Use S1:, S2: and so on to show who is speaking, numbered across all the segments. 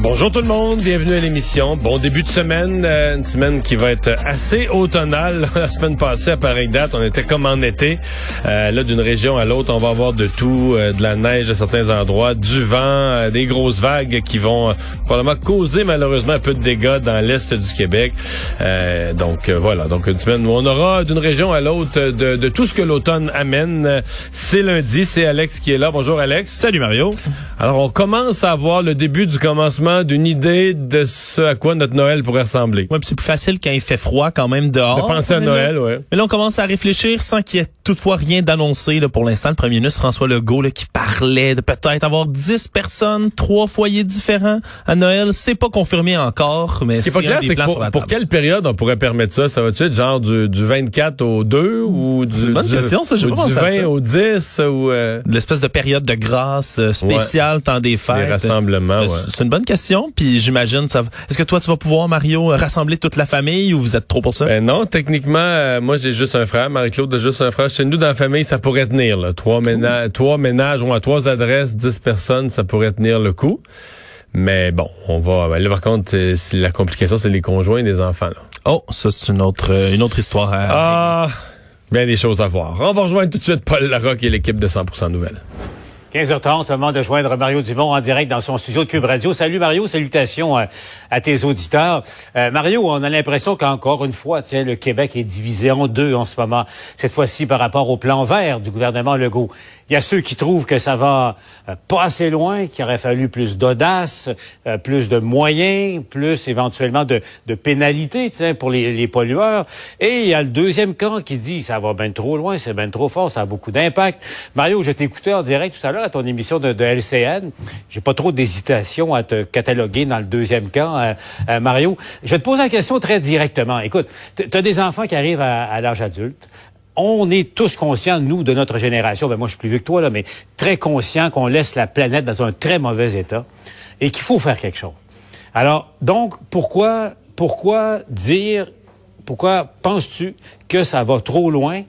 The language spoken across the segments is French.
S1: Bonjour tout le monde, bienvenue à l'émission. Bon début de semaine, euh, une semaine qui va être assez automnale. La semaine passée, à pareille date, on était comme en été. Euh, là, d'une région à l'autre, on va avoir de tout, euh, de la neige à certains endroits, du vent, des grosses vagues qui vont probablement causer malheureusement un peu de dégâts dans l'est du Québec. donc voilà, donc une semaine où on aura d'une région à l'autre de, de, tout ce que l'automne amène. C'est lundi, c'est Alex qui est là. Bonjour Alex.
S2: Salut Mario.
S1: Alors on commence à voir le début du commencement d'une idée de ce à quoi notre Noël pourrait ressembler.
S2: Ouais, c'est plus facile quand il fait froid quand même dehors.
S1: De penser à Noël, ouais.
S2: Mais là, on commence à réfléchir sans qu'il y ait toutefois rien d'annoncé. Pour l'instant, le premier ministre François Legault là, qui parlait de peut-être avoir 10 personnes, trois foyers différents à Noël. C'est pas confirmé encore, mais
S1: c'est pas clair, c'est pour, pour, quelle période on pourrait permettre ça? Ça va-tu être genre du, du 24 au 2 ou du,
S2: une bonne
S1: du,
S2: question, ça,
S1: ou du 20 au 10 ou euh...
S2: l'espèce de période de grâce euh, spéciale,
S1: ouais.
S2: temps des fêtes.
S1: Les rassemblements, ouais.
S2: C'est une bonne question, puis j'imagine ça. Est-ce que toi tu vas pouvoir Mario rassembler toute la famille ou vous êtes trop pour ça?
S1: Ben non, techniquement, euh, moi j'ai juste un frère, Marie-Claude a juste un frère. Chez nous dans la famille, ça pourrait tenir là. Trois ménages, trois ménages ou à trois adresses, dix personnes, ça pourrait tenir le coup. Mais bon, on va. Ben là, par contre, la complication, c'est les conjoints des enfants. Là.
S2: Oh, ça c'est une autre une autre histoire. À...
S1: Ah, bien des choses à voir. On va rejoindre tout de suite Paul Larocque et l'équipe de 100% Nouvelles.
S3: 15h30, c'est le moment de joindre Mario Dumont en direct dans son studio de Cube Radio. Salut Mario, salutations à, à tes auditeurs. Euh, Mario, on a l'impression qu'encore une fois, tiens, le Québec est divisé en deux en ce moment. Cette fois-ci par rapport au plan vert du gouvernement Legault. Il y a ceux qui trouvent que ça va euh, pas assez loin, qu'il aurait fallu plus d'audace, euh, plus de moyens, plus éventuellement de, pénalités pour les, les, pollueurs. Et il y a le deuxième camp qui dit ça va bien trop loin, c'est bien trop fort, ça a beaucoup d'impact. Mario, je t'écoutais en direct tout à l'heure ton émission de, de LCN. J'ai pas trop d'hésitation à te cataloguer dans le deuxième camp, euh, euh, Mario. Je vais te poser la question très directement. Écoute, tu as des enfants qui arrivent à, à l'âge adulte on est tous conscients, nous, de notre génération, ben moi je suis plus vieux que toi, là, mais très conscients qu'on laisse la planète dans un très mauvais état et qu'il faut faire quelque chose. Alors, donc, pourquoi, pourquoi dire, pourquoi penses-tu que ça va trop loin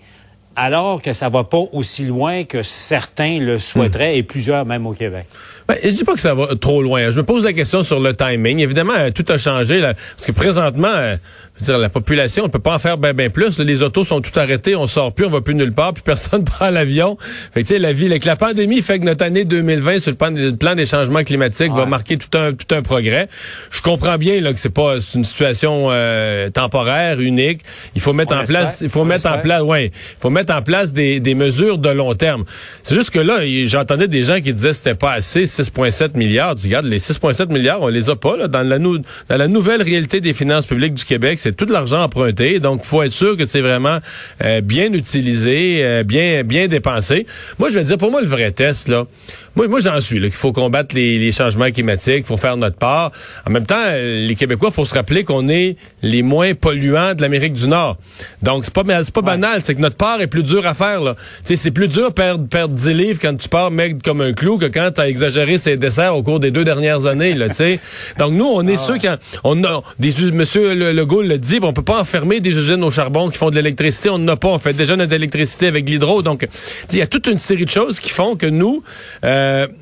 S3: alors que ça va pas aussi loin que certains le souhaiteraient et plusieurs même au Québec?
S1: Ben, je dis pas que ça va trop loin. Je me pose la question sur le timing. Évidemment, euh, tout a changé là, parce que présentement, euh, je veux dire, la population, on peut pas en faire bien ben plus. Là, les autos sont tout arrêtés, on sort plus, on va plus nulle part, puis personne prend l'avion. Fait que tu sais, la vie, avec la pandémie fait que notre année 2020 sur le plan, le plan des changements climatiques
S3: Ouais.
S1: va marquer tout un tout un progrès. Je comprends bien là que c'est pas une situation euh, temporaire, unique. Il faut mettre
S3: On
S1: en
S3: espère.
S1: place, il faut
S3: On
S1: mettre en place, ouais, il faut mettre en place des, mesures de long terme. C'est juste que là, j'entendais des gens qui disaient que c'était pas assez, 6,7 milliards. Tu regardes, les 6,7 milliards, on les a pas là, dans la nouvelle réalité des finances publiques du Québec. C'est tout l'argent emprunté, donc faut être sûr que c'est vraiment euh, bien utilisé, euh, bien bien dépensé. Moi, je vais dire, pour moi, le vrai test là, moi, moi j'en suis là, qu'il faut combattre les, les changements climatiques, faut faire notre part. En même temps, euh, les Québécois, faut se rappeler qu'on est les moins polluants de l'Amérique du Nord. Donc c'est pas c'est pas banal, c'est que notre part est plus dure à faire là. Tu sais, c'est plus dur perdre perdre 10 livres quand tu pars maigre comme un clou que quand tu as exagéré ses desserts au cours des deux dernières années là, tu sais. Donc nous, on est ceux qui en- on a des monsieur Le- Legault le dit, on peut pas enfermer des usines au charbon qui font de l'électricité, on n'en a pas, on fait déjà notre électricité avec l'hydro. Donc il y a toute une série de choses qui font que nous euh,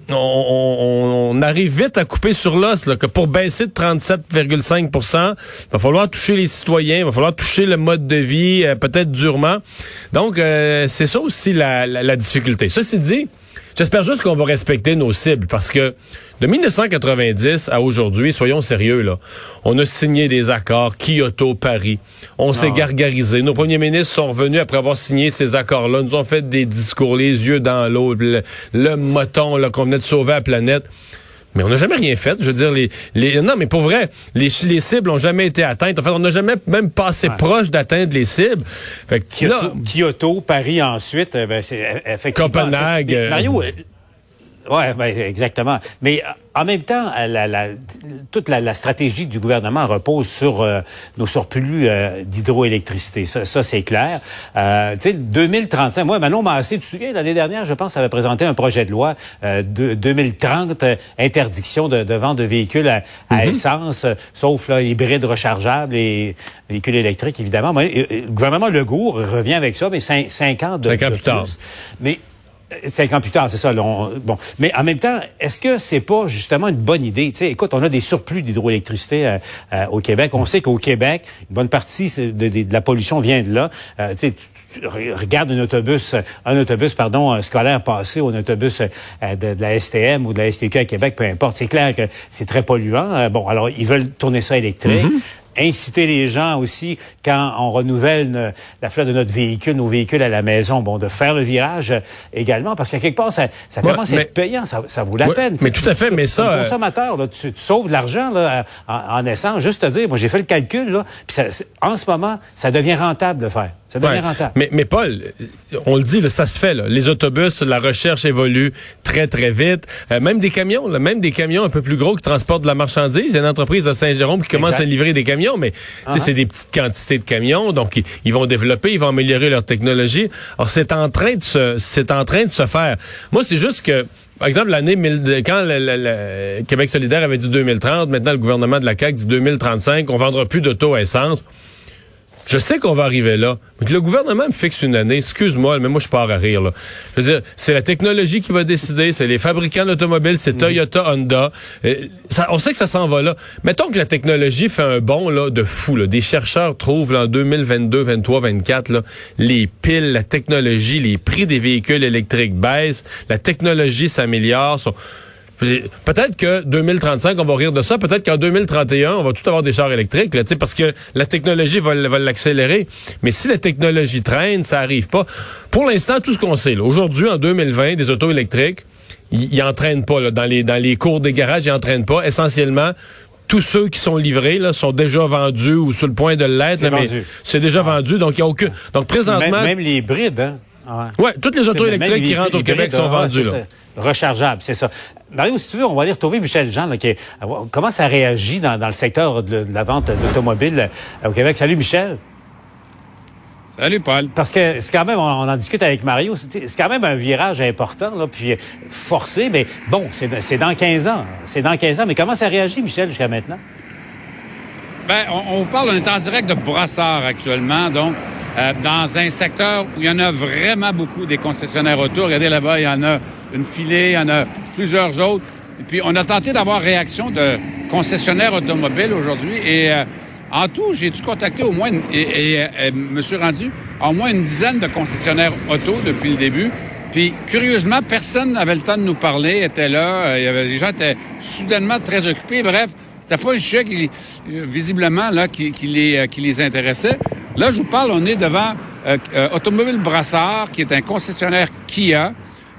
S1: on, on- arrive vite à couper sur l'os que pour baisser de 37,5% il va falloir toucher les citoyens, il va falloir toucher le mode de vie, euh, peut-être durement. Donc, euh, c'est ça aussi la, la, la difficulté. Ceci dit, j'espère juste qu'on va respecter nos cibles parce que de 1990 à aujourd'hui, soyons sérieux, là, on a signé des accords, Kyoto, Paris. On s'est gargarisé. Nos premiers ministres sont revenus après avoir signé ces accords-là, nous ont fait des discours, les yeux dans l'eau, le, le moton là, qu'on venait de sauver la planète. Mais on n'a jamais rien fait. Je veux dire, les, les non, mais pour vrai, les, les cibles ont jamais été atteintes. En fait, on n'a jamais même passé proche d'atteindre les cibles. Fait que là,
S3: Kyoto, Kyoto, Paris ensuite, euh, ben, c'est effectivement.
S1: Copenhague,
S3: Mario, euh, Ouais, ben, exactement. Mais en même temps, la, la, toute la, la, stratégie du gouvernement repose sur euh, nos surplus euh, d'hydroélectricité. Ça, ça c'est clair. Euh, tu sais, 2035. Moi, Manon Massé, tu te souviens, l'année dernière, je pense, avait présenté un projet de loi euh, de 2030, interdiction de, de, vente de véhicules à, à mm-hmm. essence, sauf là, hybrides rechargeables et véhicules électriques, évidemment. Mais, le gouvernement Legault revient avec ça, mais cinq, cinq ans de,
S1: cinq ans
S3: de
S1: plus. Tard.
S3: Mais Cinq ans plus tard, c'est ça. bon, mais en même temps, est-ce que c'est pas justement une bonne idée? Tu sais, écoute, on a des surplus d'hydroélectricité euh, euh, au Québec. On sait qu'au Québec, une bonne partie de, la pollution vient de là. Euh, tu, sais, tu, regardes un autobus, un autobus, pardon, scolaire passé ou un autobus de, de, la STM ou de la STQ à Québec, peu importe. C'est clair que c'est très polluant. bon, alors ils veulent tourner ça électrique. Mm-hmm inciter les gens aussi, quand on renouvelle la flotte de notre véhicule, nos véhicules à la maison, bon, de faire le virage également, parce qu'à quelque part, ça, ça commence à être payant, ça, ça vaut la
S1: ouais,
S3: peine.
S1: Mais tout à fait, mais ça...
S3: Euh, consommateur, là, tu, tu, sauves de l'argent là, en, en, essence. Juste te dire, moi j'ai fait le calcul, là, puis ça, en ce moment, ça devient rentable de faire. Ça devient
S1: ouais.
S3: rentable.
S1: Mais, mais Paul, on le dit, là, ça se fait. Là. Les autobus, la recherche évolue très, très vite. Euh, même des camions, là, même des camions un peu plus gros qui transportent de la marchandise. Il y a une entreprise à Saint-Jérôme qui commence exact. à livrer des camions, mais uh -huh. c'est des petites quantités de camions. Donc, ils, ils, vont développer, ils vont améliorer leur technologie. Alors, c'est en train de se, c'est en train de se faire. Moi, c'est juste que par exemple, l'année quand le, le, le, Québec solidaire avait dit 2030, maintenant le gouvernement de la CAQ dit 2035, on vendra plus d'auto à essence. Je sais qu'on va arriver là. Mais le gouvernement me fixe une année. Excuse-moi, mais moi, je pars à rire, là. Je veux dire, c'est la technologie qui va décider. C'est les fabricants d'automobiles. C'est Toyota. Honda. On sait que ça s'en va là. Mettons que la technologie fait un bond, là, de fou, là. Des chercheurs trouvent, là, en 2022, 23, 24, là, les piles, la technologie, les prix des véhicules électriques baissent. La technologie s'améliore. Peut-être que 2035, on va rire de ça. Peut-être qu'en 2031, on va tout avoir des chars électriques, là, parce que la technologie va, va l'accélérer. Mais si la technologie traîne, ça arrive pas. Pour l'instant, tout ce qu'on sait, aujourd'hui, en 2020, des autos électriques, ils n'entraînent pas là, dans les dans les cours des garages, ils n'entraînent pas. Essentiellement, tous ceux qui sont livrés là, sont déjà vendus ou sur le point de l'être, c'est déjà ah. vendu. Donc il y a aucun. Donc présentement,
S3: même, même les hybrides, hein.
S1: Ah ouais. ouais, toutes les autos électriques qui rentrent au Québec sont vendues. Là.
S3: Rechargeables, c'est ça. Mario, si tu veux, on va aller retrouver Michel Jean, là, qui est, comment ça réagit dans, dans le secteur de, de la vente d'automobiles au Québec? Salut Michel.
S4: Salut Paul.
S3: Parce que c'est quand même, on, on, en discute avec Mario, c'est quand même un virage important, là, puis forcé, mais bon, c'est dans 15 ans. C'est dans 15 ans. Mais comment ça réagit, Michel, jusqu'à maintenant?
S4: Ben, on, vous parle, on est en direct de Brassard actuellement, donc euh, dans un secteur où il y en a vraiment beaucoup des concessionnaires auto. Regardez là-bas, il y en a une filée, il y en a plusieurs autres. Et puis, on a tenté d'avoir réaction de concessionnaires automobiles aujourd'hui. Et euh, en tout, j'ai dû contacter au moins, et, me suis rendu au moins une dizaine de concessionnaires auto depuis le début. Puis, curieusement, personne n'avait le temps de nous parler, était là. Il y avait, les gens étaient soudainement très occupés. Bref, c'était pas un sujet qui, visiblement, là, qui, qui, les, qui les intéressait. Là, je vous parle, on est devant euh, euh, Automobile Brassard, qui est un concessionnaire Kia.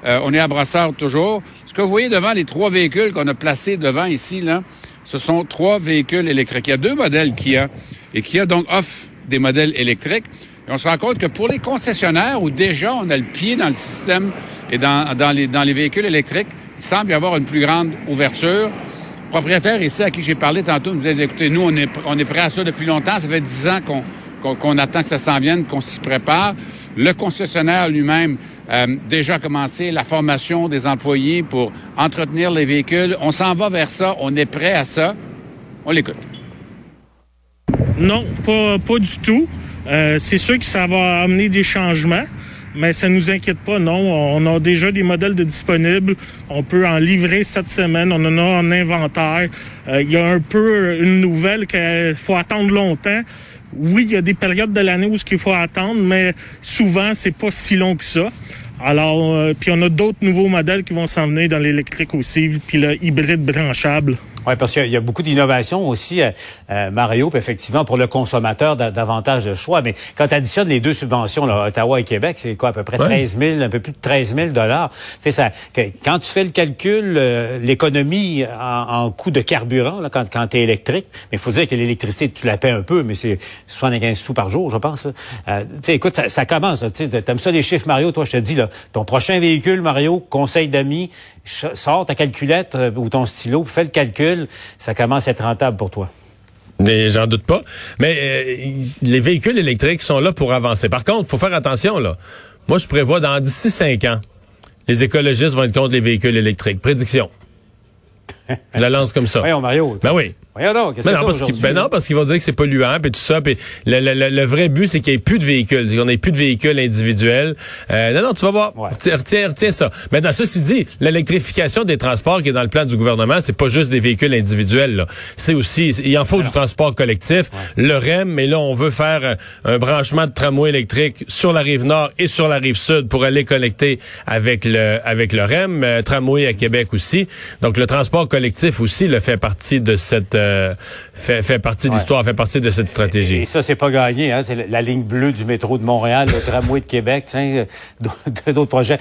S4: Euh, on est à Brassard toujours. Ce que vous voyez devant les trois véhicules qu'on a placés devant ici, là, ce sont trois véhicules électriques. Il y a deux modèles Kia. Et Kia, donc, offre des modèles électriques. Et on se rend compte que pour les concessionnaires, où déjà on a le pied dans le système et dans, dans, les, dans les véhicules électriques, il semble y avoir une plus grande ouverture. Propriétaire ici, à qui j'ai parlé tantôt, me disait, écoutez, nous, on est, on est prêt à ça depuis longtemps. Ça fait dix ans qu'on qu attend que ça s'en vienne, qu'on s'y prépare. Le concessionnaire lui-même euh, déjà commencé la formation des employés pour entretenir les véhicules. On s'en va vers ça, on est prêt à ça. On l'écoute.
S5: Non, pas, pas du tout. Euh, c'est sûr que ça va amener des changements, mais ça nous inquiète pas, non. On a déjà des modèles de disponibles. On peut en livrer cette semaine. On en a en inventaire. Euh, il y a un peu une nouvelle qu'il faut attendre longtemps oui, il y a des périodes de l'année où ce qu'il faut attendre, mais souvent, c'est pas si long que ça. Alors, euh, puis on a d'autres nouveaux modèles qui vont s'en venir dans l'électrique aussi, puis le hybride branchable.
S3: Oui, parce qu'il y, a beaucoup d'innovations aussi, euh, euh, Mario, puis effectivement, pour le consommateur, davantage de choix. Mais quand tu additionnes les deux subventions, là, Ottawa et Québec, c'est quoi, à peu près 13 000, un peu plus de 13 000 dollars. Tu sais, ça, quand tu fais le calcul, euh, l'économie en, en coût de carburant, là, quand, quand tu es électrique, mais il faut dire que l'électricité, tu la paies un peu, mais c'est 75 sous par jour, je pense. Euh, tu sais, écoute, ça, ça commence. Tu aimes ça les chiffres, Mario, toi, je te dis, là, ton prochain véhicule, Mario, conseil d'amis, sors ta calculette euh, ou ton stylo, fais le calcul, ça commence à être rentable pour toi.
S1: Mais j'en doute pas. Mais euh, les véhicules électriques sont là pour avancer. Par contre, faut faire attention là. Moi, je prévois dans d'ici cinq ans, les écologistes vont être contre les véhicules électriques. Prédiction. Je la lance comme ça.
S3: Voyons, Mario.
S1: Ben oui.
S3: Voyons donc, qu'est-ce
S1: Ben non, parce ben non, parce qu'ils vont dire que c'est polluant puis tout ça. Puis le, le- le- le vrai but, c'est qu'il n'y ait plus de véhicules, qu'on n'ait plus de véhicules individuels. Euh, non, non, tu vas voir.
S3: Ouais.
S1: Retiens, retiens, retiens ça. Maintenant, ceci dit, l'électrification des transports qui est dans le plan du gouvernement, c'est pas juste des véhicules individuels. C'est aussi, il en faut du transport collectif. Le REM, mais là, on veut faire euh, un branchement de tramway électrique sur la rive nord et sur la rive sud pour aller connecter avec le avec le REM, euh, tramway à Québec aussi. Donc le transport collectif aussi le fait partie de cette euh, fait, fait partie de l'histoire, fait partie de cette stratégie.
S3: Et ça, c'est pas gagné. Hein? C'est la, la ligne bleue du métro de Montréal, le tramway de Québec, euh, d'autres projets.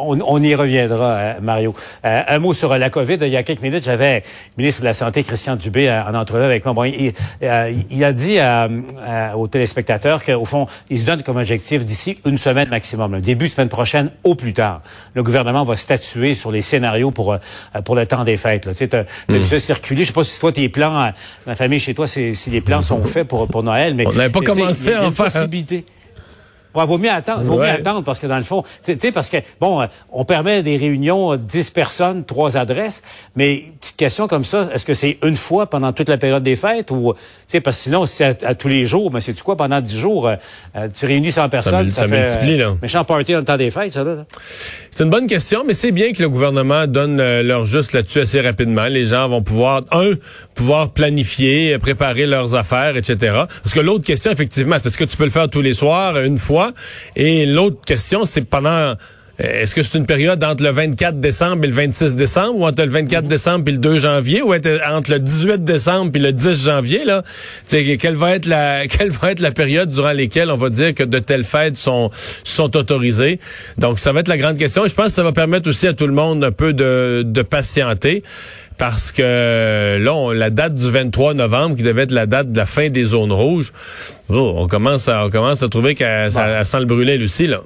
S3: On, on y reviendra, euh, Mario. Euh, un mot sur euh, la COVID. Il y a quelques minutes, j'avais le ministre de la Santé, Christian Dubé, euh, en entrevue avec moi. Bon, il, euh, il a dit euh, aux téléspectateurs qu'au fond, il se donne comme objectif d'ici une semaine maximum, le début de semaine prochaine au plus tard. Le gouvernement va statuer sur les scénarios pour pour le temps des fêtes. Là. Tu sais, t'as, ça circuler. Je sais pas si toi, tes plans, la famille chez toi, si les plans sont faits pour, pour Noël. Mais
S1: On n'avait pas commencé à en faire.
S3: possibilité. Ouais, vaut mieux attendre, vaut
S1: Ouais.
S3: mieux attendre parce que dans le fond, tu sais, parce que bon, euh, on permet des réunions, euh, 10 personnes, trois adresses, mais petite question comme ça, est-ce que c'est une fois pendant toute la période des fêtes ou, tu sais, parce que sinon, si c'est à, à tous les jours, mais c'est tu quoi pendant 10 jours, euh, euh, tu réunis 100 personnes,
S1: mul-
S3: ça,
S1: ça
S3: fait,
S1: multiplie, là.
S3: euh, méchant party dans le temps des fêtes, ça là. là.
S1: C'est une bonne question, mais c'est bien que le gouvernement donne euh, leur juste là-dessus assez rapidement. Les gens vont pouvoir, un, pouvoir planifier, euh, préparer leurs affaires, etc. Parce que l'autre question, effectivement, c'est est-ce que tu peux le faire tous les soirs, une fois? Et l'autre question, c'est pendant... euh, Est-ce que c'est une période entre le 24 décembre et le 26 décembre, ou entre le 24 décembre et le 2 janvier, ou être- entre le 18 décembre et le 10 janvier, là? Tu sais, quelle va être la, quelle va être la période durant lesquelles on va dire que de telles fêtes sont, sont autorisées? Donc, ça va être la grande question. Je pense que ça va permettre aussi à tout le monde un peu de, de patienter. Parce que là, on- la date du 23 novembre, qui devait être la date de la fin des zones rouges, oh, on commence à, on commence à trouver qu'elle ça- sent le brûler, Lucie, là.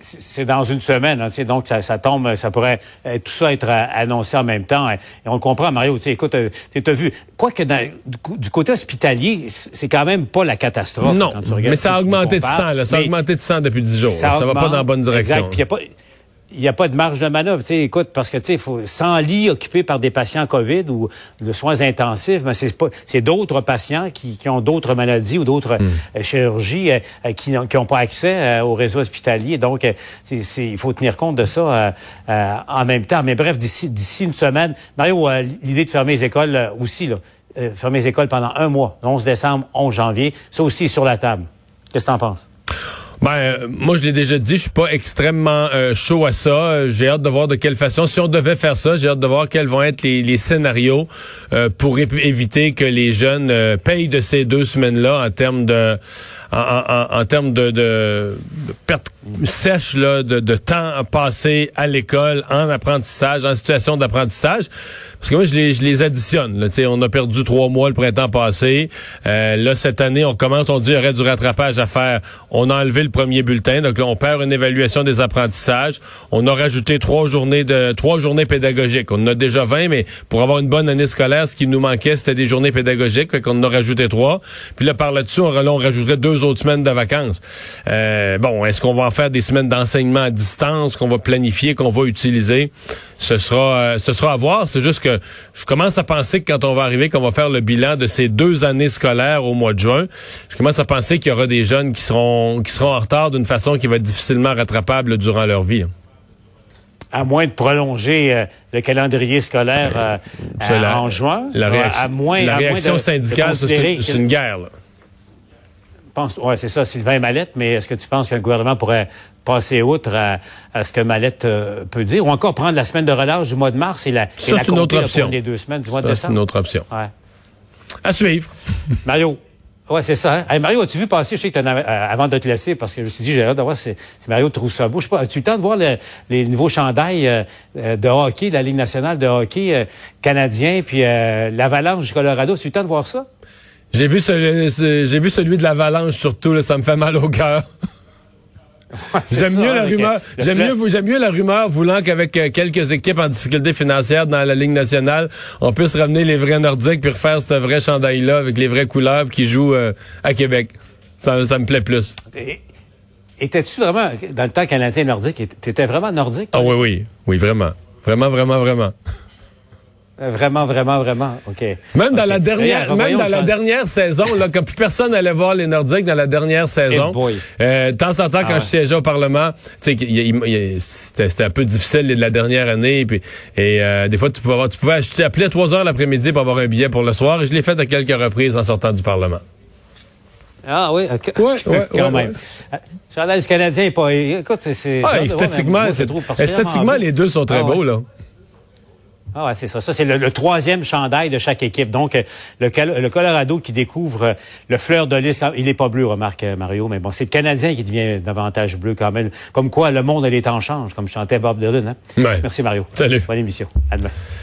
S3: C'est dans une semaine, hein, tu sais, donc ça, ça tombe, ça pourrait euh, tout ça être euh, annoncé en même temps. hein. Et on le comprend, Mario. Écoute, euh, tu as vu, quoi que dans- du, côté hospitalier, c'est quand même pas la catastrophe.
S1: Non,
S3: quand tu regardes
S1: mais ça a augmenté de
S3: compares.
S1: 100, là. Ça a augmenté de 100 depuis 10 jours. là. Ça, va pas
S3: augmente.
S1: dans la bonne direction.
S3: Exact. Il n'y a pas de marge de manœuvre. Tu sais, écoute, parce que tu sais, faut 100 lits occupés par des patients COVID ou de soins intensifs, mais c'est pas, c'est d'autres patients qui, qui ont d'autres maladies ou d'autres
S1: Hmm.
S3: euh, chirurgies euh, euh, qui n'ont qui pas accès euh, au réseau hospitalier. Donc, euh, il faut tenir compte de ça euh, euh, en même temps. Mais bref, d'ici, d'ici une semaine, Mario, l'idée de fermer les écoles aussi, là, euh, fermer les écoles pendant un mois, 11 décembre, 11 janvier, ça aussi est sur la table. Qu'est-ce que tu en penses?
S1: Ben, euh, moi, je l'ai déjà dit, je suis pas extrêmement euh, chaud à ça. J'ai hâte de voir de quelle façon, si on devait faire ça, j'ai hâte de voir quels vont être les, scénarios euh, pour éviter que les jeunes payent de ces deux semaines-là en termes de en, en- en- termes de, de, de perte sèche là, de, de temps passé à l'école, en apprentissage, en situation d'apprentissage. Parce que moi, je les, je les additionne. Là, on a perdu trois mois le printemps passé. Euh, là, cette année, on commence, on dit qu'il y aurait du rattrapage à faire. On a enlevé le premier bulletin. Donc là, on perd une évaluation des apprentissages. On a rajouté trois journées de trois journées pédagogiques. On en a déjà 20, mais pour avoir une bonne année scolaire, ce qui nous manquait, c'était des journées pédagogiques. Fait qu'on en a rajouté trois. Puis là, par là-dessus, on, on rajouterait deux autres semaines de vacances. Euh, bon, est-ce qu'on va en faire des semaines d'enseignement à distance qu'on va planifier, qu'on va utiliser? Ce sera, euh, ce sera à voir. C'est juste que je commence à penser que quand on va arriver, qu'on va faire le bilan de ces deux années scolaires au mois de juin, je commence à penser qu'il y aura des jeunes qui seront, qui seront en retard d'une façon qui va être difficilement rattrapable durant leur vie. hein.
S3: à moins de prolonger euh, le calendrier scolaire euh, à-
S1: la-
S3: en juin.
S1: La réaction,
S3: à moins,
S1: la
S3: à moins
S1: réaction
S3: de- de
S1: syndicale, c'est une guerre. là.
S3: Pense, ouais, c'est ça, Sylvain Mallette, mais est-ce que tu penses qu'un gouvernement pourrait passer outre à, à ce que Mallette euh, peut dire, ou encore prendre la semaine de relâche du mois de mars et la, et
S1: Ça,
S3: la
S1: c'est une autre option.
S3: les deux semaines du mois de
S1: Ça, c'est une
S3: décembre?
S1: autre option.
S3: Ouais.
S1: À suivre.
S3: Mario. Ouais, c'est ça. Hein? Hey, Mario, as-tu vu passer, je sais que t'en avais- euh, avant de te laisser, parce que je me suis dit, j'ai hâte de voir si, si Mario trouve ça beau. Je sais pas, as-tu eu le temps de voir le- les nouveaux chandails euh, euh, de hockey, de la Ligue nationale de hockey euh, canadien, puis euh, l'Avalanche du Colorado? As-tu eu le temps de voir ça?
S1: J'ai vu, celui- ce- j'ai vu celui de l'avalanche surtout, là, ça me fait mal au cœur. J'aime mieux la rumeur. J'aime mieux, j'aime mieux la rumeur voulant qu'avec euh, quelques équipes en difficulté financière dans la Ligue nationale, on puisse ramener les vrais Nordiques puis refaire ce vrai chandail-là avec les vraies couleurs qui jouent euh, à Québec. Ça, ça me plaît plus.
S3: Étais-tu vraiment, dans le temps canadien nordique, t'étais vraiment nordique?
S1: Ah oui, oui. Oui, vraiment. Vraiment, vraiment, vraiment.
S3: Euh, Vraiment, vraiment, vraiment. OK.
S1: Même dans la dernière, même dans la dernière saison, là, quand plus personne allait voir les Nordiques dans la dernière saison,
S3: Eh boy.
S1: euh, de temps en temps, quand
S3: Ah ouais.
S1: je siégeais au Parlement, c'était un peu difficile la dernière année, puis, et euh, des fois, tu pouvais, avoir, tu pouvais acheter, appeler à 3 heures l'après-midi pour avoir un billet pour le soir, et je l'ai fait à quelques reprises en sortant du Parlement.
S3: Ah oui.
S1: Ouais, ouais,
S3: quand
S1: ouais,
S3: même. Chandail du Canadien est pas... Écoute, c'est...
S1: Ah,
S3: de
S1: esthétiquement,
S3: moi, particulièrement
S1: esthétiquement, les deux sont très
S3: Ah
S1: beaux, là.
S3: Ah ouais, c'est ça. Ça, c'est le, le troisième chandail de chaque équipe. Donc, euh, le, Colorado qui découvre euh, le fleur de lys. Il n'est pas bleu, remarque euh, Mario, mais bon, c'est le Canadien qui devient davantage bleu quand même. Comme quoi, le monde, elle est en change, comme chantait Bob Dylan. Hein?
S1: Ouais.
S3: Merci Mario.
S1: Salut.
S3: Bonne émission. À demain.